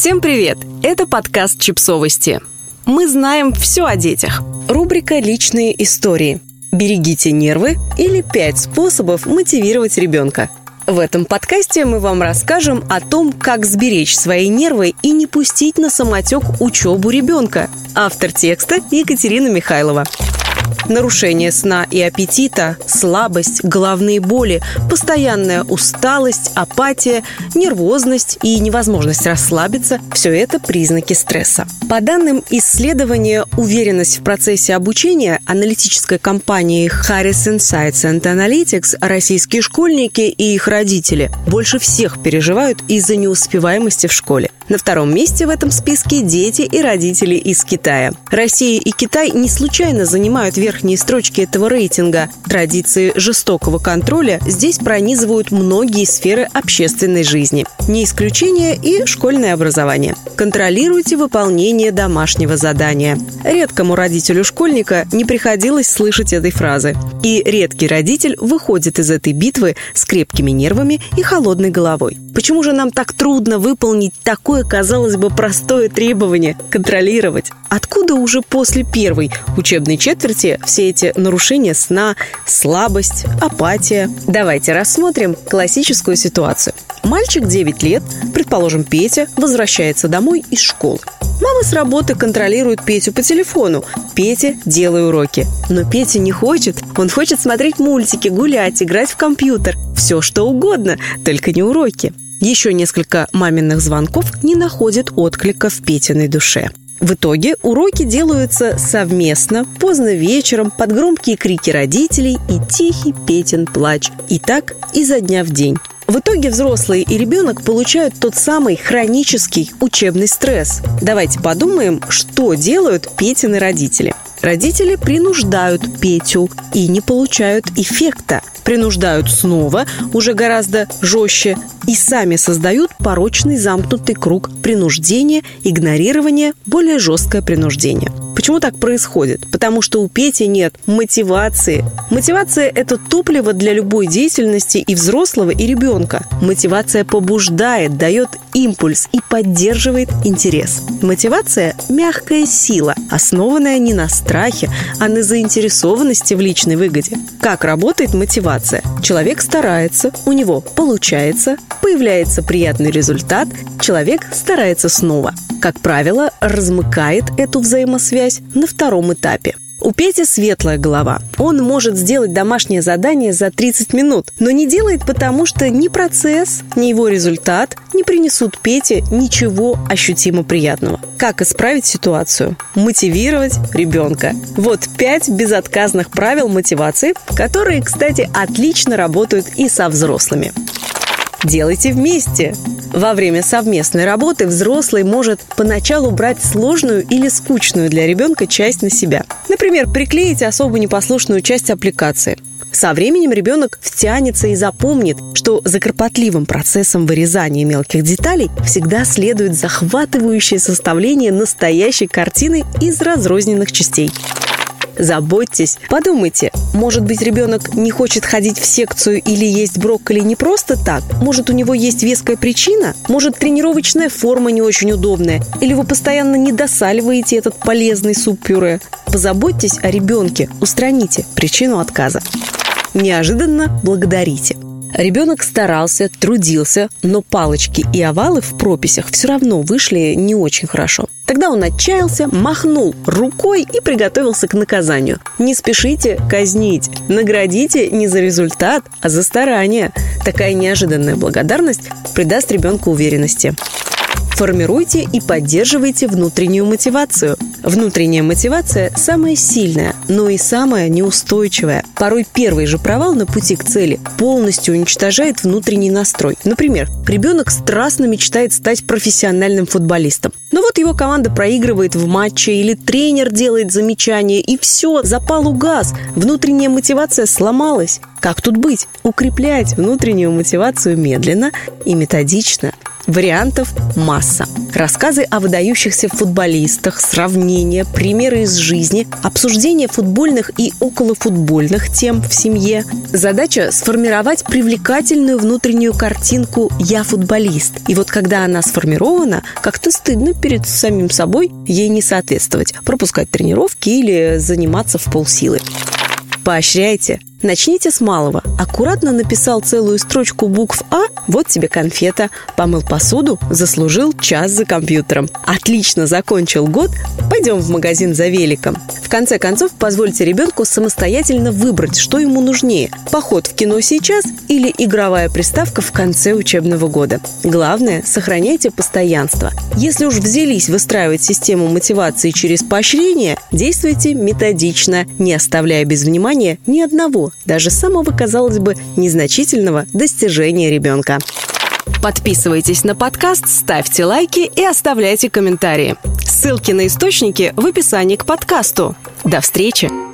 Всем привет! Это подкаст «Чипсовости». Мы знаем все о детях. Рубрика «Личные истории». Берегите нервы или пять способов мотивировать ребенка. В этом подкасте мы вам расскажем о том, как сберечь свои нервы и не пустить на самотек учебу ребенка. Автор текста Екатерина Михайлова нарушение сна и аппетита, слабость, головные боли, постоянная усталость, апатия, нервозность и невозможность расслабиться – все это признаки стресса. По данным исследования «Уверенность в процессе обучения» аналитической компании Harris Insights and Analytics российские школьники и их родители больше всех переживают из-за неуспеваемости в школе. На втором месте в этом списке дети и родители из Китая. Россия и Китай не случайно занимают верхние строчки этого рейтинга. Традиции жестокого контроля здесь пронизывают многие сферы общественной жизни. Не исключение и школьное образование. Контролируйте выполнение домашнего задания. Редкому родителю школьника не приходилось слышать этой фразы. И редкий родитель выходит из этой битвы с крепкими нервами и холодной головой. Почему же нам так трудно выполнить такое, казалось бы, простое требование – контролировать? Откуда уже после первой учебной четверти все эти нарушения сна, слабость, апатия? Давайте рассмотрим классическую ситуацию. Мальчик 9 лет, предположим, Петя, возвращается домой из школы. Мама с работы контролирует Петю по телефону. Петя, делай уроки. Но Петя не хочет. Он хочет смотреть мультики, гулять, играть в компьютер. Все что угодно, только не уроки. Еще несколько маминых звонков не находят отклика в Петиной душе. В итоге уроки делаются совместно, поздно вечером, под громкие крики родителей и тихий Петин плач. И так изо дня в день. В итоге взрослый и ребенок получают тот самый хронический учебный стресс. Давайте подумаем, что делают Петины родители. Родители принуждают Петю и не получают эффекта. Принуждают снова, уже гораздо жестче, и сами создают порочный замкнутый круг принуждения, игнорирования, более жесткое принуждение. Почему так происходит? Потому что у Пети нет мотивации. Мотивация – это топливо для любой деятельности и взрослого, и ребенка. Мотивация побуждает, дает импульс и поддерживает интерес. Мотивация – мягкая сила, основанная не на страхе, а на заинтересованности в личной выгоде. Как работает мотивация? Человек старается, у него получается, появляется приятный результат, человек старается снова. Как правило, размыкает эту взаимосвязь на втором этапе – у Пети светлая голова. Он может сделать домашнее задание за 30 минут, но не делает потому, что ни процесс, ни его результат не принесут Пете ничего ощутимо приятного. Как исправить ситуацию? Мотивировать ребенка. Вот пять безотказных правил мотивации, которые, кстати, отлично работают и со взрослыми. Делайте вместе. Во время совместной работы взрослый может поначалу брать сложную или скучную для ребенка часть на себя. Например, приклеить особо непослушную часть аппликации. Со временем ребенок втянется и запомнит, что за кропотливым процессом вырезания мелких деталей всегда следует захватывающее составление настоящей картины из разрозненных частей заботьтесь. Подумайте, может быть, ребенок не хочет ходить в секцию или есть брокколи не просто так? Может, у него есть веская причина? Может, тренировочная форма не очень удобная? Или вы постоянно не досаливаете этот полезный суп-пюре? Позаботьтесь о ребенке, устраните причину отказа. Неожиданно благодарите – Ребенок старался, трудился, но палочки и овалы в прописях все равно вышли не очень хорошо. Тогда он отчаялся, махнул рукой и приготовился к наказанию. Не спешите казнить. Наградите не за результат, а за старание. Такая неожиданная благодарность придаст ребенку уверенности. Формируйте и поддерживайте внутреннюю мотивацию. Внутренняя мотивация самая сильная, но и самая неустойчивая. Порой первый же провал на пути к цели полностью уничтожает внутренний настрой. Например, ребенок страстно мечтает стать профессиональным футболистом. Но вот его команда проигрывает в матче или тренер делает замечание, и все, запал угас, внутренняя мотивация сломалась. Как тут быть? Укреплять внутреннюю мотивацию медленно и методично – Вариантов масса. Рассказы о выдающихся футболистах, сравнения, примеры из жизни, обсуждение футбольных и околофутбольных тем в семье. Задача – сформировать привлекательную внутреннюю картинку «я футболист». И вот когда она сформирована, как-то стыдно перед самим собой ей не соответствовать, пропускать тренировки или заниматься в полсилы. Поощряйте. Начните с малого. Аккуратно написал целую строчку букв А, вот тебе конфета. Помыл посуду, заслужил час за компьютером. Отлично закончил год, пойдем в магазин за великом. В конце концов, позвольте ребенку самостоятельно выбрать, что ему нужнее – поход в кино сейчас или игровая приставка в конце учебного года. Главное – сохраняйте постоянство. Если уж взялись выстраивать систему мотивации через поощрение, действуйте методично, не оставляя без внимания ни одного, даже самого, казалось бы, незначительного достижения ребенка. Подписывайтесь на подкаст, ставьте лайки и оставляйте комментарии. Ссылки на источники в описании к подкасту. До встречи!